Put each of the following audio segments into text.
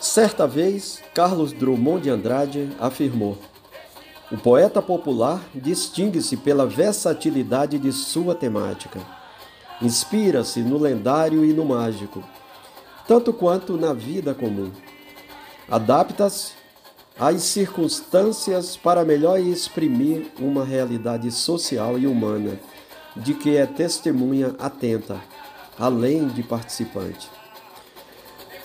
Certa vez, Carlos Drummond de Andrade afirmou: O poeta popular distingue-se pela versatilidade de sua temática. Inspira-se no lendário e no mágico, tanto quanto na vida comum. Adapta-se às circunstâncias para melhor exprimir uma realidade social e humana de que é testemunha atenta, além de participante.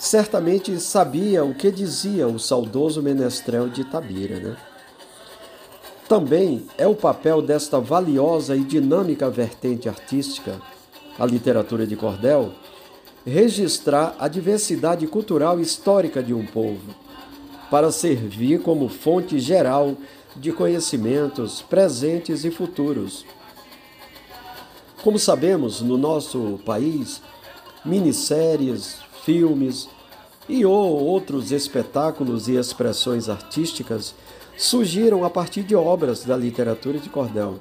Certamente sabia o que dizia o saudoso menestrel de Itabira, né? Também é o papel desta valiosa e dinâmica vertente artística, a literatura de cordel, registrar a diversidade cultural e histórica de um povo, para servir como fonte geral de conhecimentos presentes e futuros. Como sabemos, no nosso país, minisséries, filmes e outros espetáculos e expressões artísticas surgiram a partir de obras da literatura de cordel.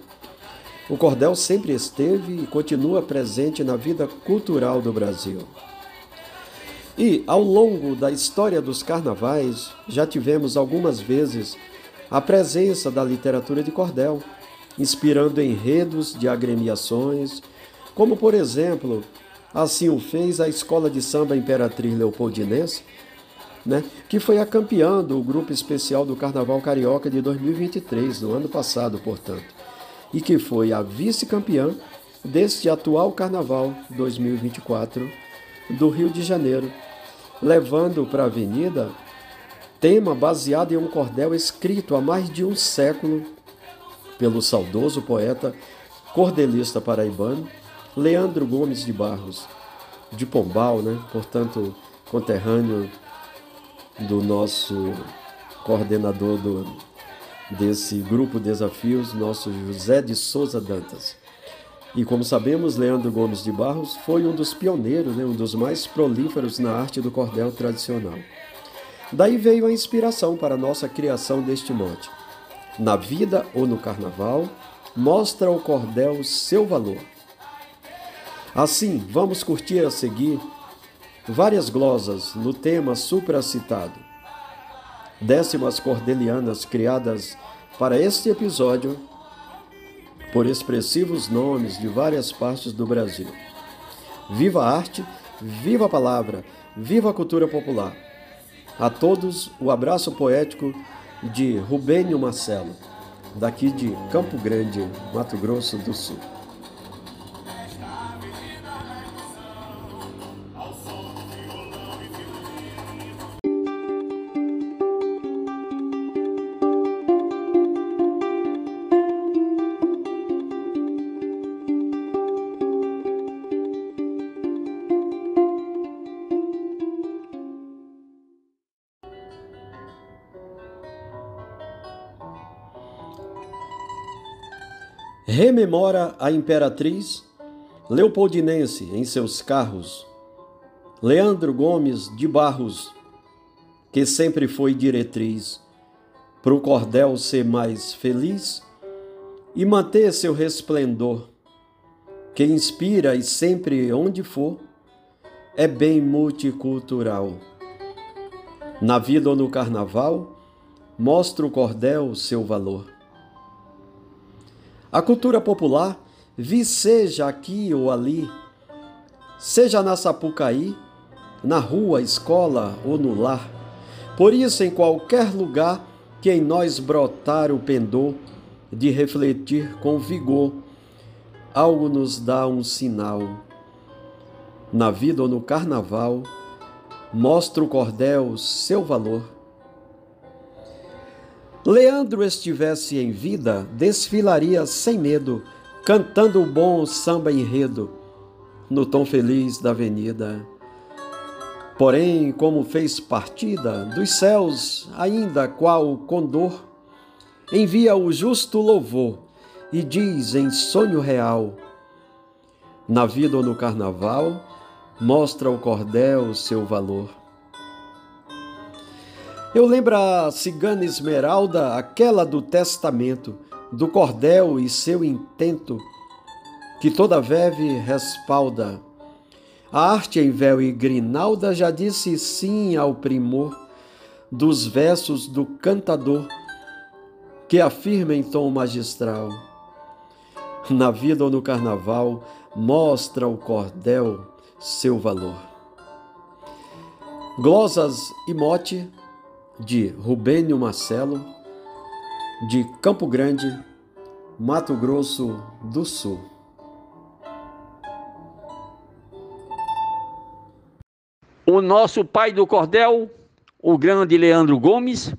O cordel sempre esteve e continua presente na vida cultural do Brasil. E, ao longo da história dos carnavais, já tivemos algumas vezes a presença da literatura de cordel, inspirando enredos de agremiações, como, por exemplo, assim o fez a Escola de Samba Imperatriz Leopoldinense, né, que foi a campeã do grupo especial do Carnaval Carioca de 2023, no ano passado, portanto, e que foi a vice-campeã deste atual Carnaval 2024 do Rio de Janeiro, levando para a avenida tema baseado em um cordel escrito há mais de um século pelo saudoso poeta cordelista paraibano Leandro Gomes de Barros, de Pombal, né? portanto, conterrâneo do nosso coordenador do, desse grupo Desafios, nosso José de Souza Dantas. E como sabemos, Leandro Gomes de Barros foi um dos pioneiros, né, um dos mais prolíferos na arte do cordel tradicional. Daí veio a inspiração para a nossa criação deste mote. Na vida ou no carnaval, mostra o cordel seu valor. Assim, vamos curtir a seguir várias glosas no tema supracitado. Décimas cordelianas criadas para este episódio por expressivos nomes de várias partes do Brasil. Viva a arte, viva a palavra, viva a cultura popular. A todos o abraço poético de Rubênio Marcelo, daqui de Campo Grande, Mato Grosso do Sul. Rememora a imperatriz Leopoldinense em seus carros, Leandro Gomes de Barros, que sempre foi diretriz para o cordel ser mais feliz e manter seu resplendor, que inspira e sempre onde for é bem multicultural. Na vida ou no carnaval, mostra o cordel seu valor. A cultura popular seja aqui ou ali, seja na Sapucaí, na rua, escola ou no lar. Por isso, em qualquer lugar que em nós brotar o pendor de refletir com vigor, algo nos dá um sinal. Na vida ou no carnaval, mostra o cordel seu valor. Leandro estivesse em vida, desfilaria sem medo, cantando o bom samba enredo, no tom feliz da avenida. Porém, como fez partida dos céus, ainda qual condor, envia o justo louvor e diz em sonho real: Na vida ou no carnaval, mostra o cordel seu valor. Eu lembro a cigana Esmeralda, aquela do testamento, do cordel e seu intento, que toda veve respalda. A arte em véu e grinalda já disse sim ao primor dos versos do cantador que afirma em tom magistral. Na vida ou no carnaval, mostra o cordel seu valor. Glosas e mote de Rubênio Marcelo, de Campo Grande, Mato Grosso do Sul. O nosso pai do cordel, o grande Leandro Gomes,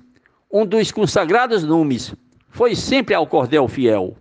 um dos consagrados nomes, foi sempre ao cordel fiel,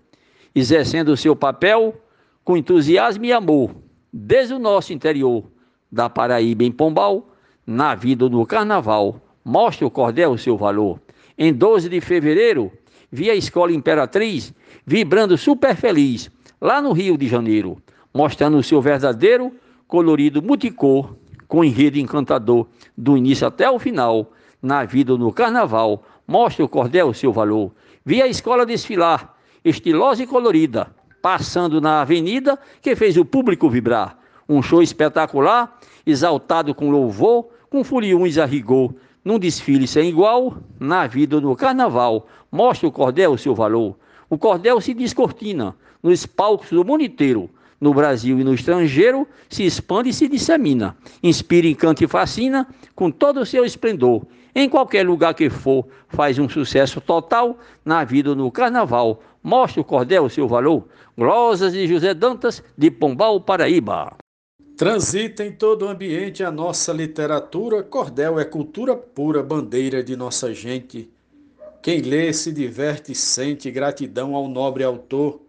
exercendo o seu papel com entusiasmo e amor, desde o nosso interior, da Paraíba em Pombal, na vida do carnaval, mostra o cordel o seu valor. Em 12 de fevereiro, vi a Escola Imperatriz vibrando super feliz, lá no Rio de Janeiro, mostrando o seu verdadeiro colorido multicor, com enredo encantador, do início até o final, na vida no carnaval, mostra o cordel o seu valor. Vi a escola desfilar, estilosa e colorida, passando na avenida que fez o público vibrar. Um show espetacular, exaltado com louvor, com furiões a rigor, num desfile sem igual, na vida no carnaval, mostra o cordel o seu valor. O cordel se descortina nos palcos do mundo inteiro, no Brasil e no estrangeiro, se expande e se dissemina. Inspira, encanta e fascina com todo o seu esplendor. Em qualquer lugar que for, faz um sucesso total na vida no carnaval. Mostra o cordel o seu valor. Glosas de José Dantas, de Pombal, Paraíba. Transita em todo o ambiente a nossa literatura. Cordel é cultura pura, bandeira de nossa gente. Quem lê se diverte sente gratidão ao nobre autor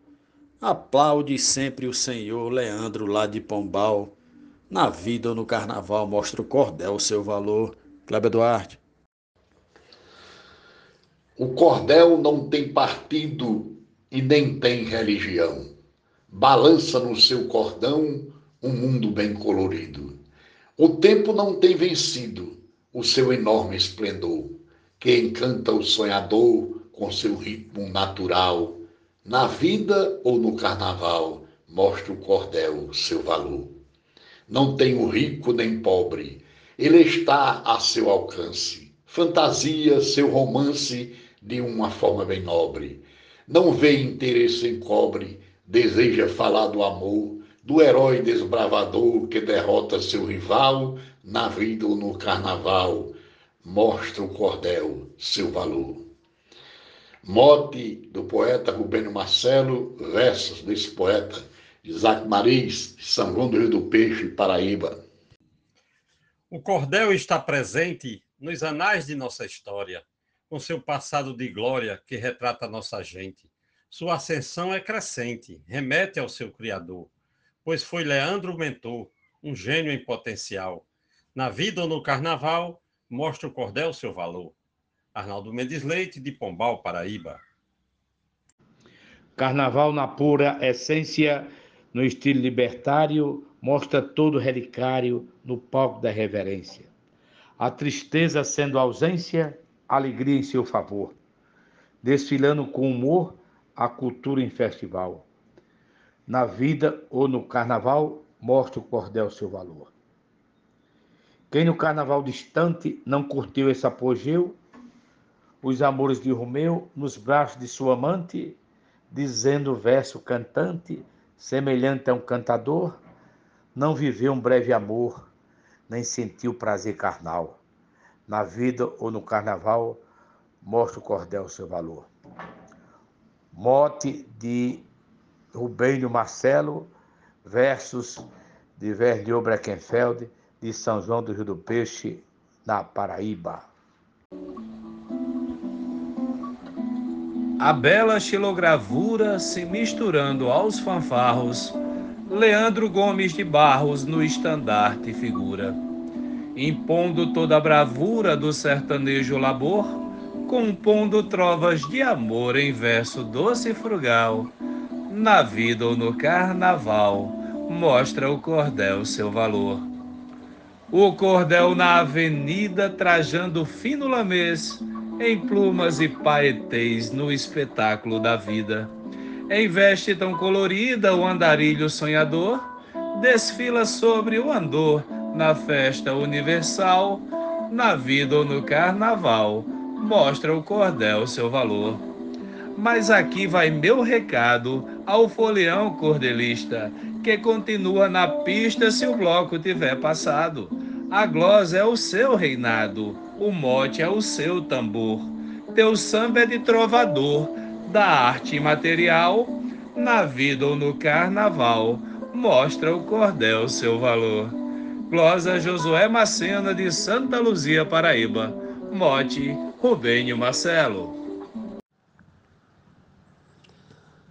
Aplaude sempre o senhor Leandro lá de Pombal. Na vida ou no carnaval mostra o cordel seu valor. Kleber Duarte. O cordel não tem partido e nem tem religião. Balança no seu cordão um mundo bem colorido. O tempo não tem vencido o seu enorme esplendor, que encanta o sonhador com seu ritmo natural na vida ou no carnaval, mostra o cordel seu valor. Não tem o rico nem pobre, ele está a seu alcance. Fantasia seu romance de uma forma bem nobre. Não vê interesse em cobre, deseja falar do amor, do herói desbravador que derrota seu rival na vida ou no carnaval. Mostra o cordel seu valor. Mote do poeta Rubênio Marcelo, versos desse poeta, Isaac Maris, São João do Rio do Peixe, Paraíba. O cordel está presente nos anais de nossa história, com seu passado de glória que retrata nossa gente. Sua ascensão é crescente, remete ao seu Criador, pois foi Leandro mentor, um gênio em potencial. Na vida ou no carnaval, mostra o cordel seu valor. Arnaldo Mendes Leite, de Pombal, Paraíba. Carnaval na pura essência, no estilo libertário, mostra todo relicário no palco da reverência. A tristeza sendo ausência, alegria em seu favor. Desfilando com humor a cultura em festival. Na vida ou no carnaval, mostra o cordel seu valor. Quem no carnaval distante não curtiu esse apogeu, os amores de Romeu nos braços de sua amante, dizendo o verso cantante, semelhante a um cantador, não viveu um breve amor, nem sentiu prazer carnal. Na vida ou no carnaval, mostra o cordel seu valor. Mote de Rubênio Marcelo, versos de Verlio Breckenfeld, de São João do Rio do Peixe, na Paraíba. A bela xilogravura se misturando aos fanfarros, Leandro Gomes de Barros no estandarte figura, impondo toda a bravura do sertanejo labor, compondo trovas de amor em verso doce e frugal, na vida ou no carnaval, mostra o cordel seu valor. O cordel na avenida trajando fino lamês, em plumas e paetês no espetáculo da vida. Em veste tão colorida, o andarilho sonhador desfila sobre o andor na festa universal, na vida ou no carnaval, mostra o cordel seu valor. Mas aqui vai meu recado ao folião cordelista, que continua na pista se o bloco tiver passado. A glosa é o seu reinado, o mote é o seu tambor. Teu samba é de trovador, da arte material, na vida ou no carnaval, mostra o cordel seu valor. Glosa Josué Macena de Santa Luzia, Paraíba. Mote Rubênio Marcelo.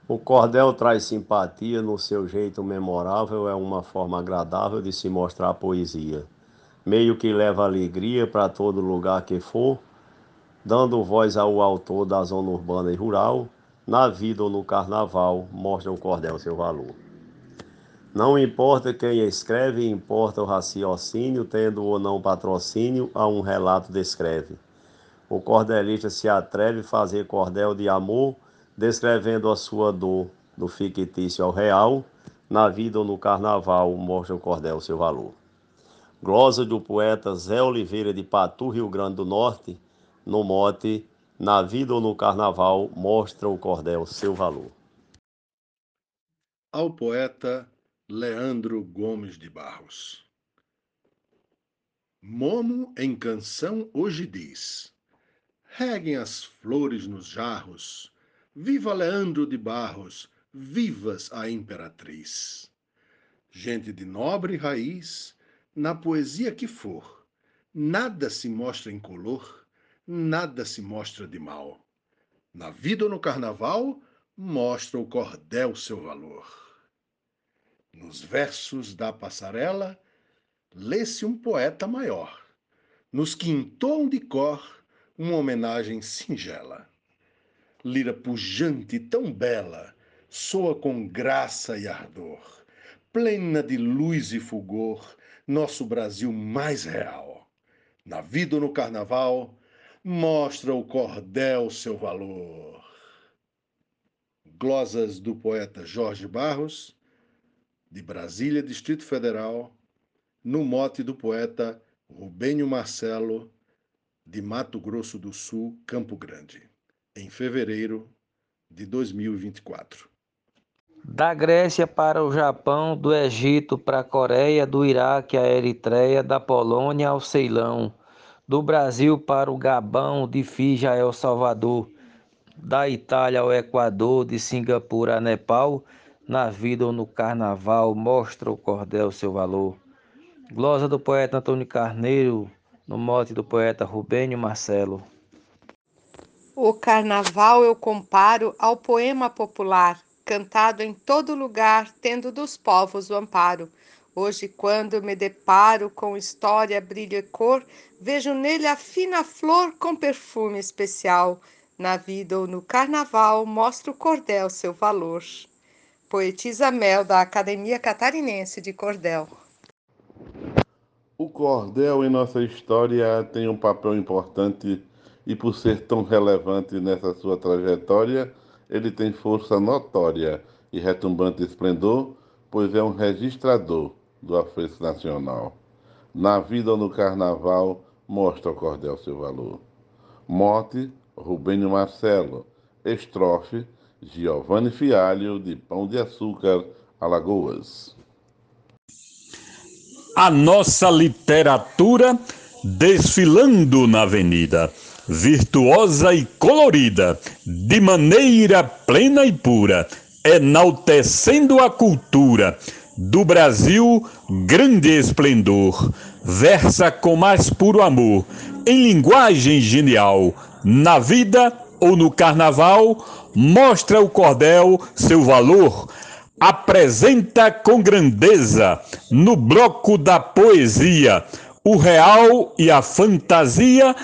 O cordel traz simpatia no seu jeito memorável, é uma forma agradável de se mostrar a poesia. Meio que leva alegria para todo lugar que for, dando voz ao autor da zona urbana e rural, na vida ou no carnaval, mostra o cordel seu valor. Não importa quem escreve, importa o raciocínio, tendo ou não patrocínio, a um relato descreve. O cordelista se atreve a fazer cordel de amor, descrevendo a sua dor, do fictício ao real, na vida ou no carnaval, mostra o cordel seu valor. Glosa do poeta Zé Oliveira de Patu, Rio Grande do Norte, no mote Na vida ou no carnaval, mostra o cordel seu valor. Ao poeta Leandro Gomes de Barros. Momo em canção hoje diz: Reguem as flores nos jarros, viva Leandro de Barros, vivas a imperatriz. Gente de nobre raiz, na poesia que for, nada se mostra em color, nada se mostra de mal. Na vida ou no carnaval, mostra o cordel seu valor. Nos versos da passarela, lê-se um poeta maior, nos que entoam de cor uma homenagem singela. Lira pujante tão bela, soa com graça e ardor, plena de luz e fulgor, nosso Brasil mais real. Na vida ou no carnaval, mostra o cordel seu valor. Glosas do poeta Jorge Barros, de Brasília, Distrito Federal, no mote do poeta Rubênio Marcelo, de Mato Grosso do Sul, Campo Grande, em fevereiro de 2024. Da Grécia para o Japão, do Egito para a Coreia, do Iraque à Eritreia, da Polônia ao Ceilão, do Brasil para o Gabão, de Fiji a El Salvador, da Itália ao Equador, de Singapura a Nepal, na vida ou no carnaval, mostra o cordel seu valor. Glosa do poeta Antônio Carneiro, no mote do poeta Rubênio Marcelo. O carnaval eu comparo ao poema popular, cantado em todo lugar, tendo dos povos o amparo. Hoje, quando me deparo com história, brilho e cor, vejo nele a fina flor com perfume especial. Na vida ou no carnaval, mostra o cordel seu valor poetisa Mel, da Academia Catarinense de Cordel. O cordel em nossa história tem um papel importante e, por ser tão relevante nessa sua trajetória, ele tem força notória e retumbante esplendor, pois é um registrador do afeto nacional. Na vida ou no carnaval, mostra o cordel seu valor. Mote, Rubênio Marcelo. Estrofe, Giovanni Fialho, de Pão de Açúcar, Alagoas. A nossa literatura desfilando na avenida, virtuosa e colorida, de maneira plena e pura, enaltecendo a cultura do Brasil, grande esplendor, versa com mais puro amor, em linguagem genial, na vida ou no carnaval, mostra o cordel seu valor, apresenta com grandeza no bloco da poesia o real e a fantasia,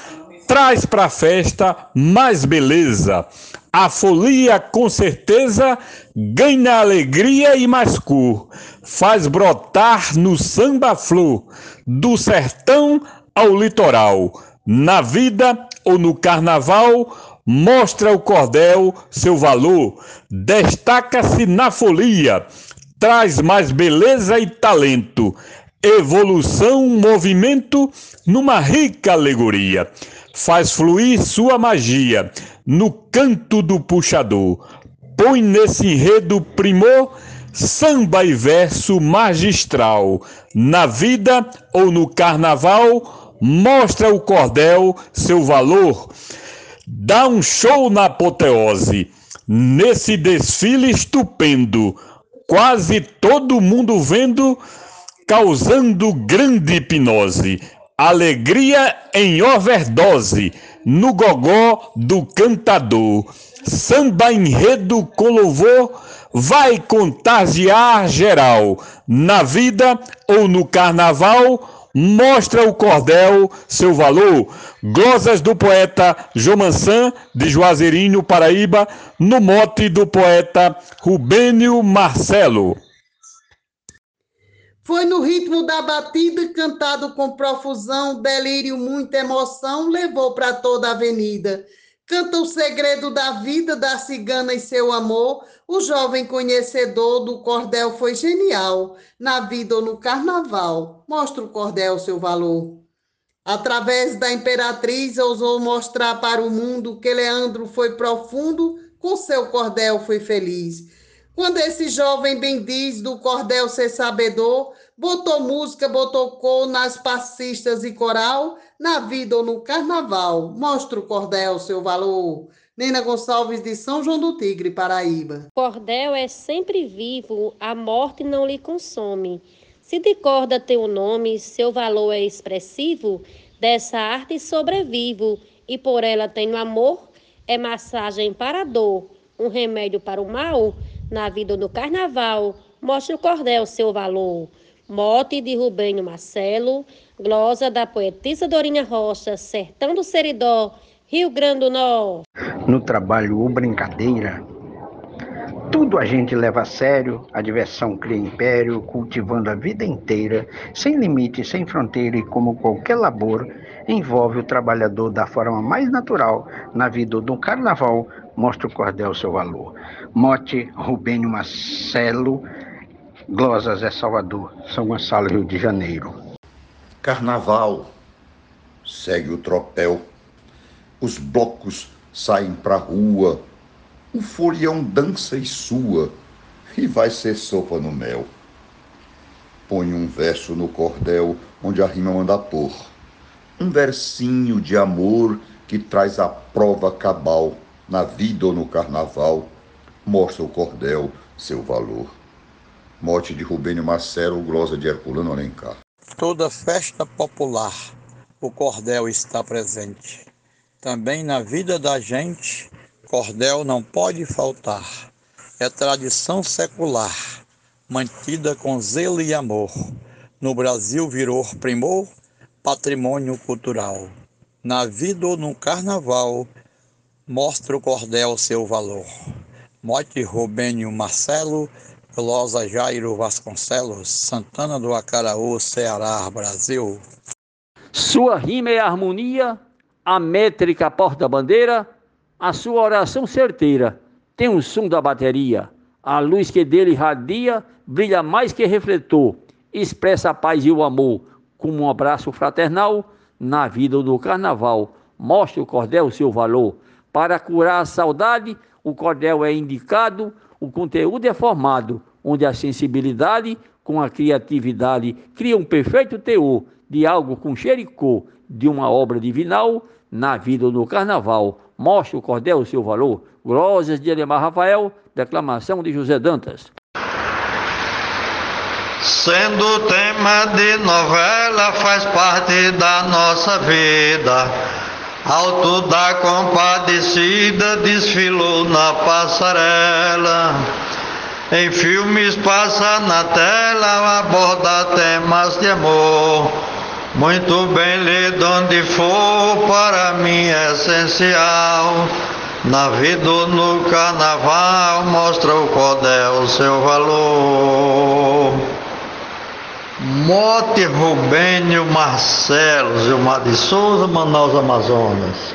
traz para a festa mais beleza. A folia, com certeza, ganha alegria e mais cor, faz brotar no samba flor, do sertão ao litoral, na vida ou no carnaval, mostra o cordel seu valor, destaca-se na folia, traz mais beleza e talento, evolução, movimento numa rica alegoria. Faz fluir sua magia no canto do puxador. Põe nesse enredo primor samba e verso magistral. Na vida ou no carnaval, mostra o cordel seu valor. Dá um show na apoteose, nesse desfile estupendo. Quase todo mundo vendo causando grande hipnose, alegria em overdose, no gogó do cantador. Samba enredo com louvor vai contagiar geral. Na vida ou no carnaval, mostra o cordel seu valor. Glosas do poeta Jomansan, de Juazeirinho, Paraíba, no mote do poeta Rubênio Marcelo. Foi no ritmo da batida, cantado com profusão, delírio, muita emoção, levou para toda a avenida. Canta o segredo da vida da cigana e seu amor. O jovem conhecedor do cordel foi genial. Na vida ou no carnaval, mostra o cordel seu valor. Através da imperatriz, ousou mostrar para o mundo que Leandro foi profundo, com seu cordel foi feliz. Quando esse jovem bendiz do cordel ser sabedor, botou música, botou cor nas passistas e coral, na vida ou no carnaval, mostra o cordel seu valor. Nena Gonçalves de São João do Tigre, Paraíba. Cordel é sempre vivo, a morte não lhe consome. Se de corda teu nome, seu valor é expressivo, dessa arte sobrevivo, e por ela tenho amor, é massagem para a dor, um remédio para o mal, na vida do carnaval, mostra o cordel seu valor. Mote de Rubênio Marcelo, glosa da poetisa Dorinha Rocha, Sertão do Seridó, Rio Grande do Norte. No trabalho ou brincadeira, tudo a gente leva a sério, a diversão cria império, cultivando a vida inteira, sem limite, sem fronteira e como qualquer labor, envolve o trabalhador da forma mais natural. Na vida do carnaval, mostra o cordel seu valor. Mote Rubênio Marcelo, Glosas é Salvador, São Gonçalo, Rio de Janeiro. Carnaval, segue o tropel, os blocos saem pra rua, o folião dança e sua, e vai ser sopa no mel. Põe um verso no cordel onde a rima manda pôr, um versinho de amor que traz a prova cabal na vida ou no carnaval, mostra o cordel seu valor. Morte de Rubênio Marcelo, glosa de Herculano Alencar. Toda festa popular, o cordel está presente. Também na vida da gente, cordel não pode faltar. É tradição secular, mantida com zelo e amor. No Brasil virou primor, patrimônio cultural. Na vida ou no carnaval, mostra o cordel seu valor. Mote Rubênio Marcelo, Velosa Jairo Vasconcelos, Santana do Acaraú, Ceará, Brasil. Sua rima é harmonia, a métrica porta-bandeira, a sua oração certeira tem o som da bateria. A luz que dele radia brilha mais que refletor, expressa a paz e o amor, como um abraço fraternal na vida do carnaval. Mostra o cordel seu valor. Para curar a saudade, o cordel é indicado, o conteúdo é formado, onde a sensibilidade com a criatividade cria um perfeito teor de algo com cheiro e cor de uma obra divinal na vida do carnaval. Mostra o cordel o seu valor. Glórias de Alemar Rafael, declamação de José Dantas. Sendo tema de novela, faz parte da nossa vida. Alto da compadecida desfilou na passarela. Em filmes passa na tela, aborda temas de amor. Muito bem lido onde for, para mim é essencial. Na vida ou no carnaval, mostra o cordel seu valor. Mote Rubênio Marcelo, Gilmar de Souza, Manaus, Amazonas.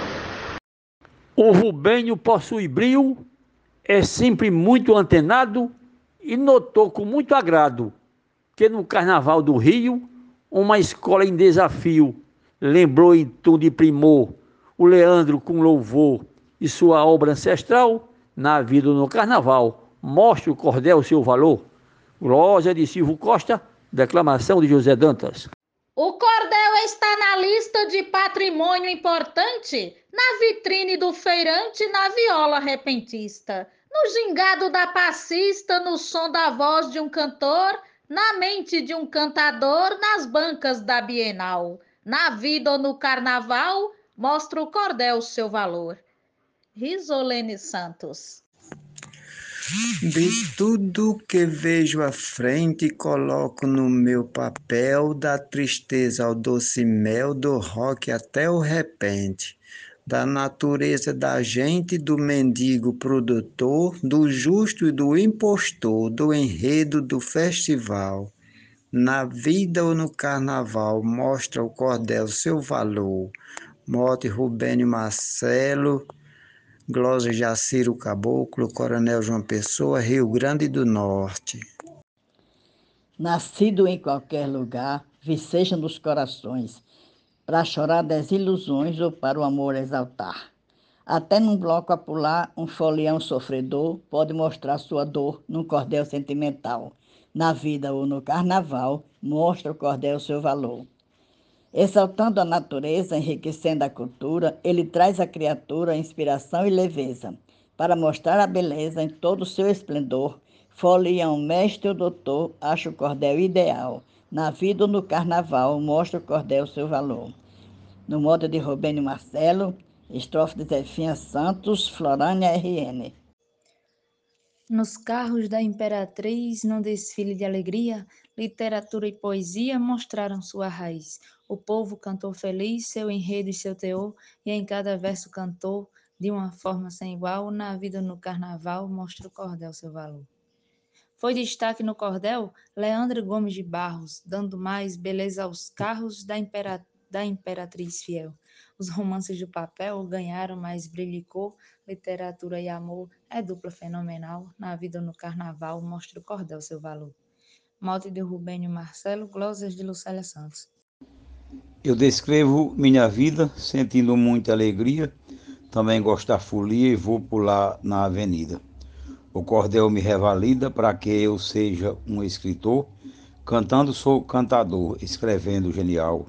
O Rubênio possui brilho, é sempre muito antenado e notou com muito agrado que no Carnaval do Rio uma escola em desafio, lembrou em tom de primor o Leandro com louvor e sua obra ancestral na vida no carnaval. Mostre o cordel seu valor. Glória de Silvio Costa, declamação de José Dantas. O cordel está na lista de patrimônio importante, na vitrine do feirante, na viola repentista, no gingado da passista, no som da voz de um cantor, na mente de um cantador, nas bancas da Bienal. Na vida ou no carnaval, mostra o cordel seu valor. Risolene Santos. De tudo que vejo à frente, coloco no meu papel, da tristeza ao doce mel, do rock até o repente, da natureza da gente, do mendigo produtor, do justo e do impostor, do enredo do festival. Na vida ou no carnaval, mostra o cordel seu valor. Mote Rubênio Marcelo, Glória Jaciro Caboclo, Coronel João Pessoa, Rio Grande do Norte. Nascido em qualquer lugar, viceja nos corações, para chorar das ilusões ou para o amor exaltar. Até num bloco a pular, um folião sofredor pode mostrar sua dor num cordel sentimental. Na vida ou no carnaval, mostra o cordel seu valor. Exaltando a natureza, enriquecendo a cultura, ele traz à criatura inspiração e leveza, para mostrar a beleza em todo o seu esplendor. Folião, mestre ou doutor, acha o cordel ideal. Na vida ou no carnaval, mostra o cordel seu valor. No modo de Rubênio Marcelo, estrofe de Zefinha Santos, Florânia RN. Nos carros da imperatriz, num desfile de alegria, literatura e poesia mostraram sua raiz. O povo cantou feliz seu enredo e seu teor, e em cada verso cantou, de uma forma sem igual, na vida no carnaval, mostra o cordel seu valor. Foi destaque no cordel Leandro Gomes de Barros, dando mais beleza aos carros da, impera da imperatriz fiel. Os romances do papel ganharam mais brilho e cor, literatura e amor é dupla fenomenal, na vida no carnaval mostra o cordel seu valor. Mote de Rubênio Marcelo, glosas de Lucélia Santos. Eu descrevo minha vida sentindo muita alegria, também gosto da folia e vou pular na avenida. O cordel me revalida para que eu seja um escritor, cantando sou cantador, escrevendo genial.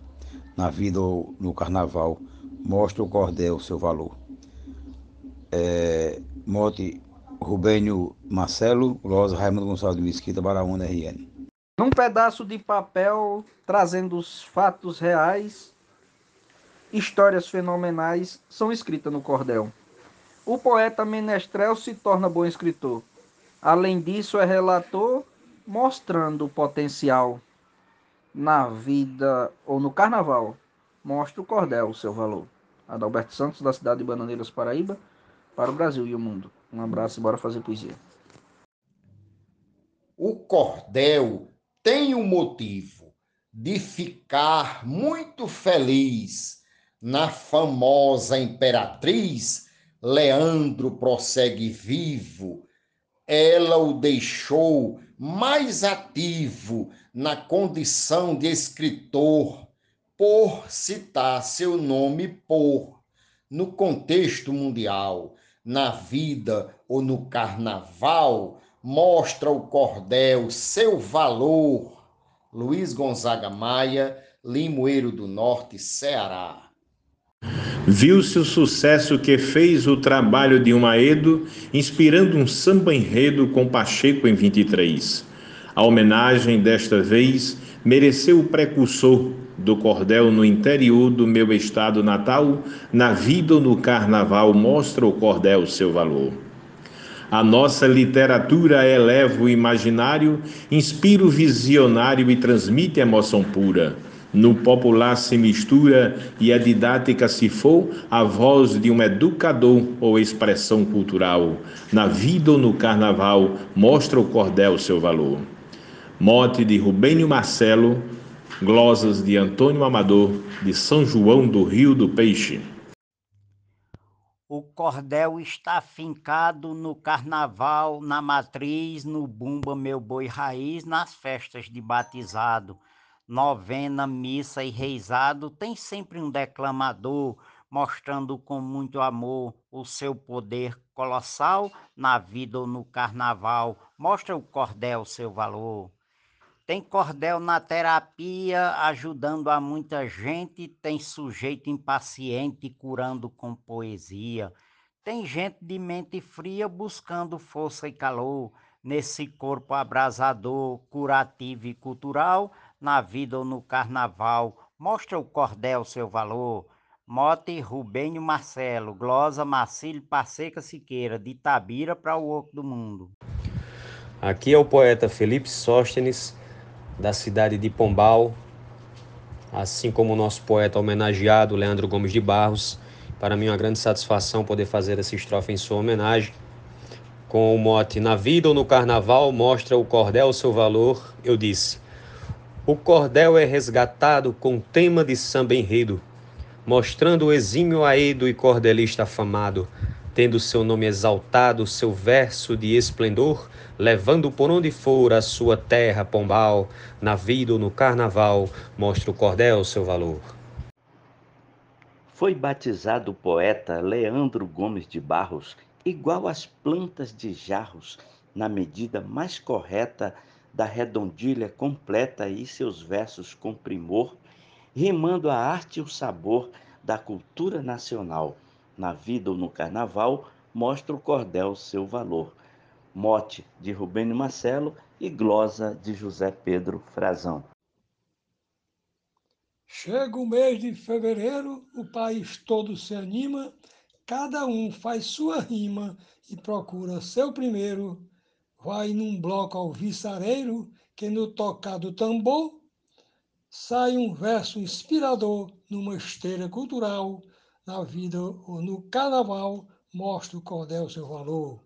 Na vida ou no carnaval, mostra o cordel seu valor. É, mote Rubênio Marcelo, Rosa Raimundo Gonçalves de Mesquita, Baraúna, RN. Num pedaço de papel, trazendo os fatos reais, histórias fenomenais são escritas no cordel. O poeta menestrel se torna bom escritor. Além disso, é relator, mostrando o potencial na vida ou no carnaval. Mostra o cordel, o seu valor. Adalberto Santos, da cidade de Bananeiras, Paraíba, para o Brasil e o mundo. Um abraço e bora fazer poesia. O cordel tem um motivo de ficar muito feliz na famosa imperatriz, Leandro prossegue vivo. Ela o deixou mais ativo na condição de escritor, por citar seu nome por, no contexto mundial, na vida ou no carnaval, mostra o cordel seu valor. Luiz Gonzaga Maia, Limoeiro do Norte, Ceará. Viu-se o sucesso que fez o trabalho de um aedo, inspirando um samba enredo com Pacheco em 23. A homenagem desta vez mereceu o precursor do cordel no interior do meu estado natal, na vida ou no carnaval mostra o cordel seu valor. A nossa literatura eleva o imaginário, inspira o visionário e transmite emoção pura. No popular se mistura e a didática se for a voz de um educador ou expressão cultural. Na vida ou no carnaval, mostra o cordel seu valor. Mote de Rubênio Marcelo, glosas de Antônio Amador, de São João do Rio do Peixe. O cordel está fincado no carnaval, na matriz, no bumba meu boi raiz, nas festas de batizado, novena, missa e reizado, tem sempre um declamador mostrando com muito amor o seu poder colossal na vida ou no carnaval. Mostra o cordel seu valor. Tem cordel na terapia, ajudando a muita gente, tem sujeito impaciente curando com poesia. Tem gente de mente fria buscando força e calor nesse corpo abrasador, curativo e cultural, na vida ou no carnaval. Mostra o cordel seu valor. Mote Rubênio Marcelo, Glosa Marcílio Passeca Siqueira, de Itabira para o Oco do Mundo. Aqui é o poeta Felipe Sóstenes, da cidade de Pombal, assim como o nosso poeta homenageado Leandro Gomes de Barros. Para mim é uma grande satisfação poder fazer essa estrofe em sua homenagem com o mote Na vida ou no carnaval mostra o cordel seu valor, eu disse. O cordel é resgatado com tema de samba enredo, mostrando o exímio aedo e cordelista afamado, tendo seu nome exaltado, seu verso de esplendor, levando por onde for a sua terra pombal, na vida ou no carnaval, mostra o cordel seu valor. Foi batizado o poeta Leandro Gomes de Barros igual às plantas de jarros, na medida mais correta da redondilha completa e seus versos com primor, rimando a arte e o sabor da cultura nacional. Na vida ou no carnaval, mostra o cordel seu valor. Mote de Rubênio Marcelo e glosa de José Pedro Frazão. Chega o mês de fevereiro, o país todo se anima Cada um faz sua rima e procura seu primeiro. Vai num bloco ao viçareiro, que no tocar do tambor sai um verso inspirador numa esteira cultural. Na vida ou no carnaval, mostra o cordel seu valor.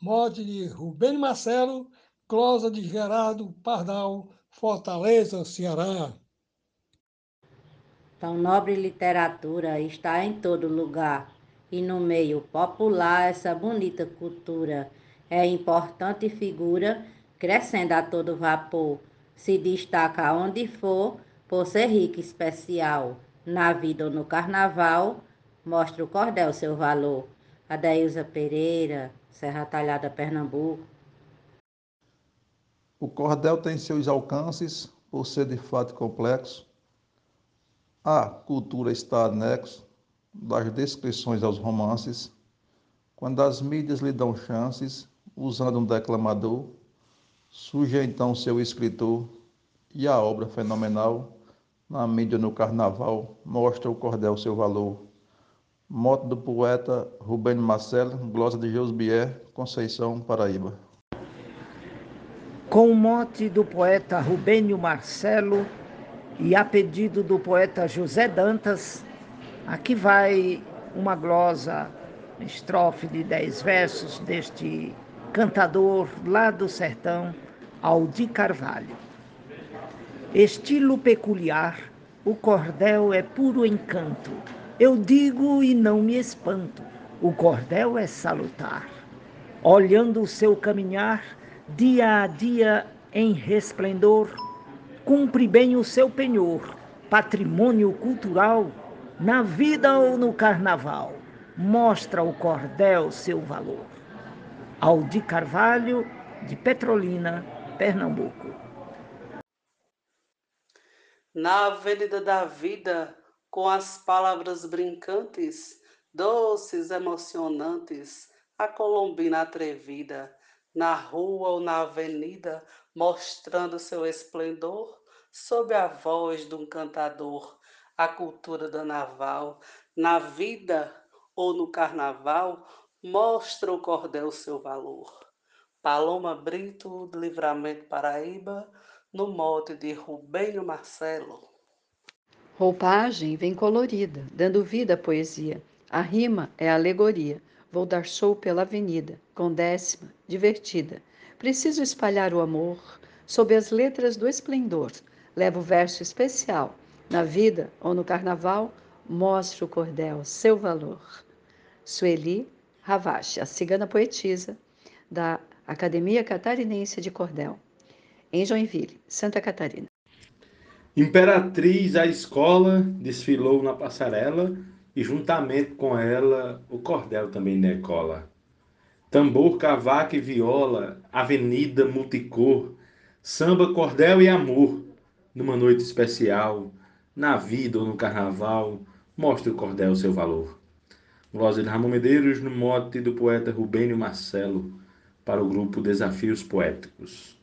Mote de Rubem Marcelo, glosa de Gerardo Pardal, Fortaleza, Ceará. Tão nobre literatura está em todo lugar e no meio popular essa bonita cultura é importante figura, crescendo a todo vapor, se destaca onde for por ser rica especial. Na vida ou no carnaval, mostra o cordel seu valor. Adeilza Pereira, Serra Talhada, Pernambuco. O cordel tem seus alcances, por ser de fato complexo. A cultura está anexo das descrições aos romances, quando as mídias lhe dão chances, usando um declamador, surge então seu escritor e a obra fenomenal, na mídia no carnaval, mostra o cordel seu valor. Moto do poeta Rubem Marcelo, glosa de Josbier, Conceição, Paraíba. Com o mote do poeta Rubênio Marcelo e a pedido do poeta José Dantas, Aqui vai uma glosa, estrofe de dez versos deste cantador lá do sertão, Aldi Carvalho. Estilo peculiar, o cordel é puro encanto. Eu digo e não me espanto, o cordel é salutar. Olhando o seu caminhar, dia a dia em resplendor, cumpre bem o seu penhor, patrimônio cultural na vida ou no carnaval, mostra o cordel seu valor. Aldi Carvalho, de Petrolina, Pernambuco. Na Avenida da Vida, com as palavras brincantes, doces, emocionantes, a colombina atrevida, na rua ou na avenida, mostrando seu esplendor, sob a voz de um cantador a cultura da naval, na vida ou no carnaval, mostra o cordel seu valor. Paloma Brito, do Livramento Paraíba, no mote de Rubênio Marcelo. Roupagem vem colorida, dando vida à poesia. A rima é alegoria. Vou dar show pela avenida, com décima, divertida. Preciso espalhar o amor sob as letras do esplendor. Levo verso especial na vida ou no carnaval, mostre o cordel seu valor. Sueli Ravache, a cigana poetisa da Academia Catarinense de Cordel, em Joinville, Santa Catarina. Imperatriz, a escola, desfilou na passarela e juntamente com ela o cordel também decola. Tambor, cavaco e viola, avenida multicor, samba, cordel e amor, numa noite especial, na vida ou no carnaval, mostre o cordel seu valor. Glosa de Ramon Medeiros, no mote do poeta Rubênio Marcelo, para o grupo Desafios Poéticos.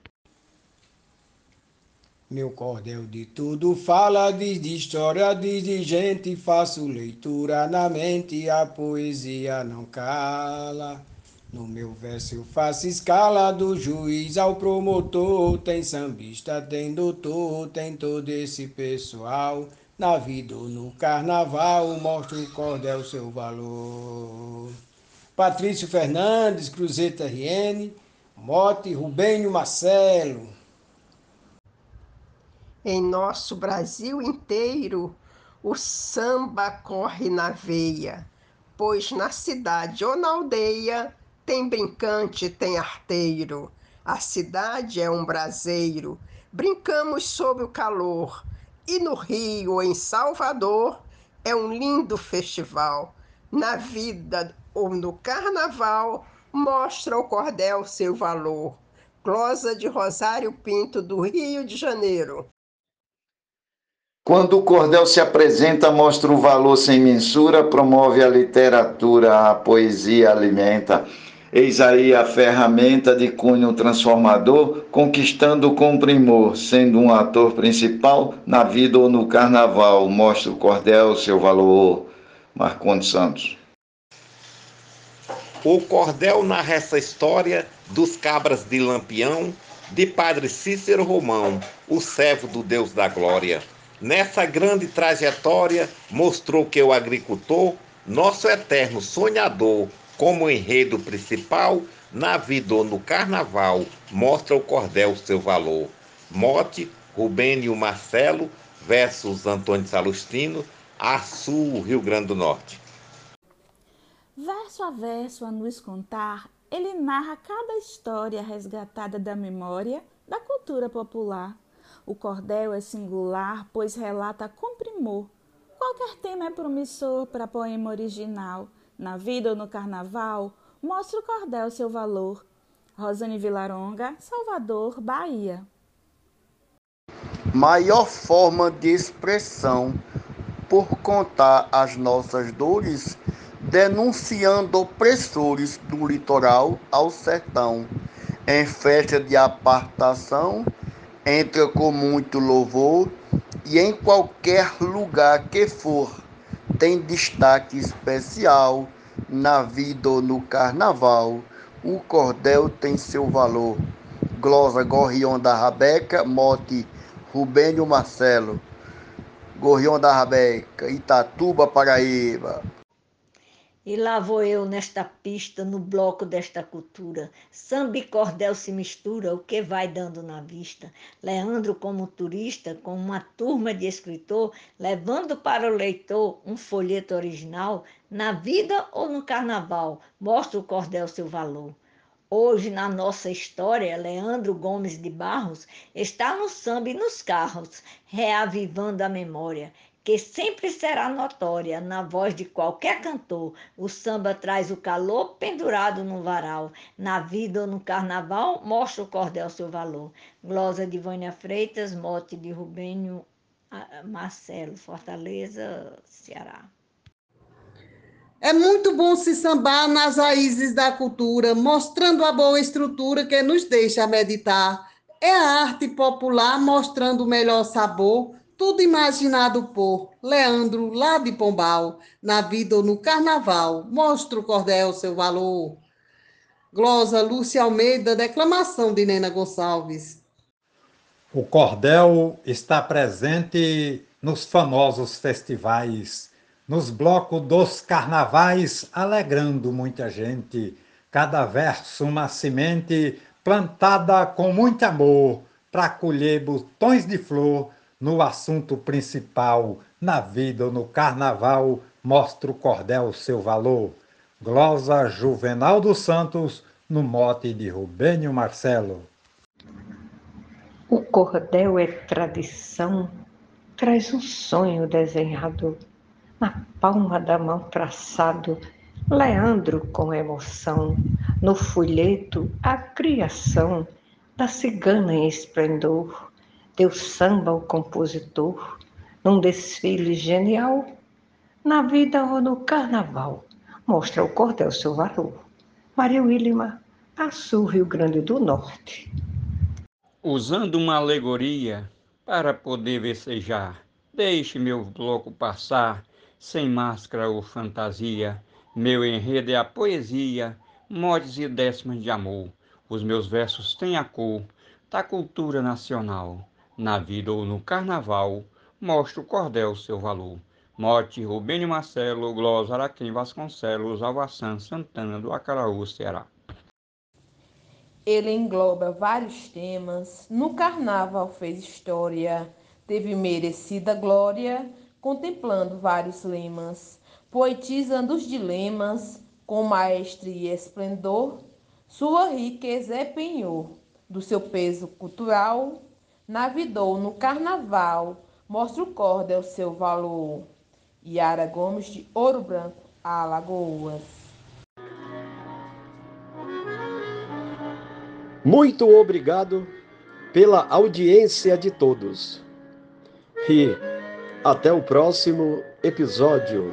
Meu cordel de tudo fala, diz de história, diz de gente, faço leitura na mente, a poesia não cala. No meu verso eu faço escala do juiz ao promotor, tem sambista, tem doutor, tem todo esse pessoal. Na vida ou no carnaval, mostra o cordel seu valor. Patrício Fernandes, Cruzeta RN, Mote Rubênio Marcelo. Em nosso Brasil inteiro, o samba corre na veia, pois na cidade ou na aldeia tem brincante, tem arteiro. A cidade é um braseiro, brincamos sob o calor. E no Rio, em Salvador, é um lindo festival. Na vida ou no carnaval, mostra o cordel seu valor. Glosa de Rosário Pinto, do Rio de Janeiro. Quando o cordel se apresenta, mostra o valor sem mensura, promove a literatura, a poesia alimenta. Eis aí a ferramenta de cunho transformador, conquistando com primor, sendo um ator principal na vida ou no carnaval. Mostra o cordel seu valor. Marcondes Santos. O cordel narra essa história dos cabras de Lampião, de Padre Cícero Romão, o servo do Deus da Glória. Nessa grande trajetória, mostrou que o agricultor, nosso eterno sonhador, como enredo principal, na vida ou no carnaval, mostra o cordel seu valor. Mote, Rubênio Marcelo, versus Antônio Salustino, Açu, Rio Grande do Norte. Verso a verso a nos contar, ele narra cada história resgatada da memória da cultura popular. O cordel é singular, pois relata com primor. Qualquer tema é promissor para poema original na vida ou no carnaval, mostra o cordel seu valor. Rosane Vilaronga, Salvador, Bahia. Maior forma de expressão por contar as nossas dores, denunciando opressores do litoral ao sertão. Em festa de apartação, entra com muito louvor e em qualquer lugar que for tem destaque especial na vida ou no carnaval. O cordel tem seu valor. Glosa Gorrião da Rabeca, mote Rubênio Marcelo. Gorrião da Rabeca, Itatuba, Paraíba. E lá vou eu nesta pista, no bloco desta cultura. Samba e cordel se mistura, o que vai dando na vista. Leandro, como turista, com uma turma de escritor, levando para o leitor um folheto original, na vida ou no carnaval, mostra o cordel seu valor. Hoje, na nossa história, Leandro Gomes de Barros está no samba e nos carros, reavivando a memória que sempre será notória na voz de qualquer cantor. O samba traz o calor pendurado no varal. Na vida ou no carnaval, mostra o cordel seu valor. Glosa de Vânia Freitas, mote de Rubênio Marcelo, Fortaleza, Ceará. É muito bom se sambar nas raízes da cultura, mostrando a boa estrutura que nos deixa meditar. É a arte popular mostrando o melhor sabor tudo imaginado por Leandro, lá de Pombal, na vida ou no carnaval, mostra o cordel seu valor. Glosa Lúcia Almeida, declamação de Nena Gonçalves. O cordel está presente nos famosos festivais, nos blocos dos carnavais, alegrando muita gente. Cada verso uma semente plantada com muito amor para colher botões de flor no assunto principal, na vida ou no carnaval, mostra o cordel seu valor. Glosa Juvenal dos Santos, no mote de Rubênio Marcelo. O cordel é tradição, traz um sonho desenhado na palma da mão traçado. Leandro com emoção, no folheto a criação da cigana em esplendor, deu samba ao compositor, num desfile genial, na vida ou no carnaval, mostra o cordel seu valor. Maria Willima, Açu, Rio Grande do Norte. Usando uma alegoria para poder vecejar, deixe meu bloco passar, sem máscara ou fantasia. Meu enredo é a poesia, modes e décimas de amor. Os meus versos têm a cor da cultura nacional. Na vida ou no carnaval, mostra o cordel seu valor. Mote, Rubênio Marcelo, Glosa, Araquém, Vasconcelos, Alvaçã, Santana, do Acaraú, Ceará. Ele engloba vários temas. No carnaval fez história, teve merecida glória, contemplando vários lemas, poetizando os dilemas, com maestria e esplendor, sua riqueza é penhor do seu peso cultural, navidou no carnaval, mostra o cordel seu valor. Yara Gomes de Ouro Branco, Alagoas. Muito obrigado pela audiência de todos. E até o próximo episódio.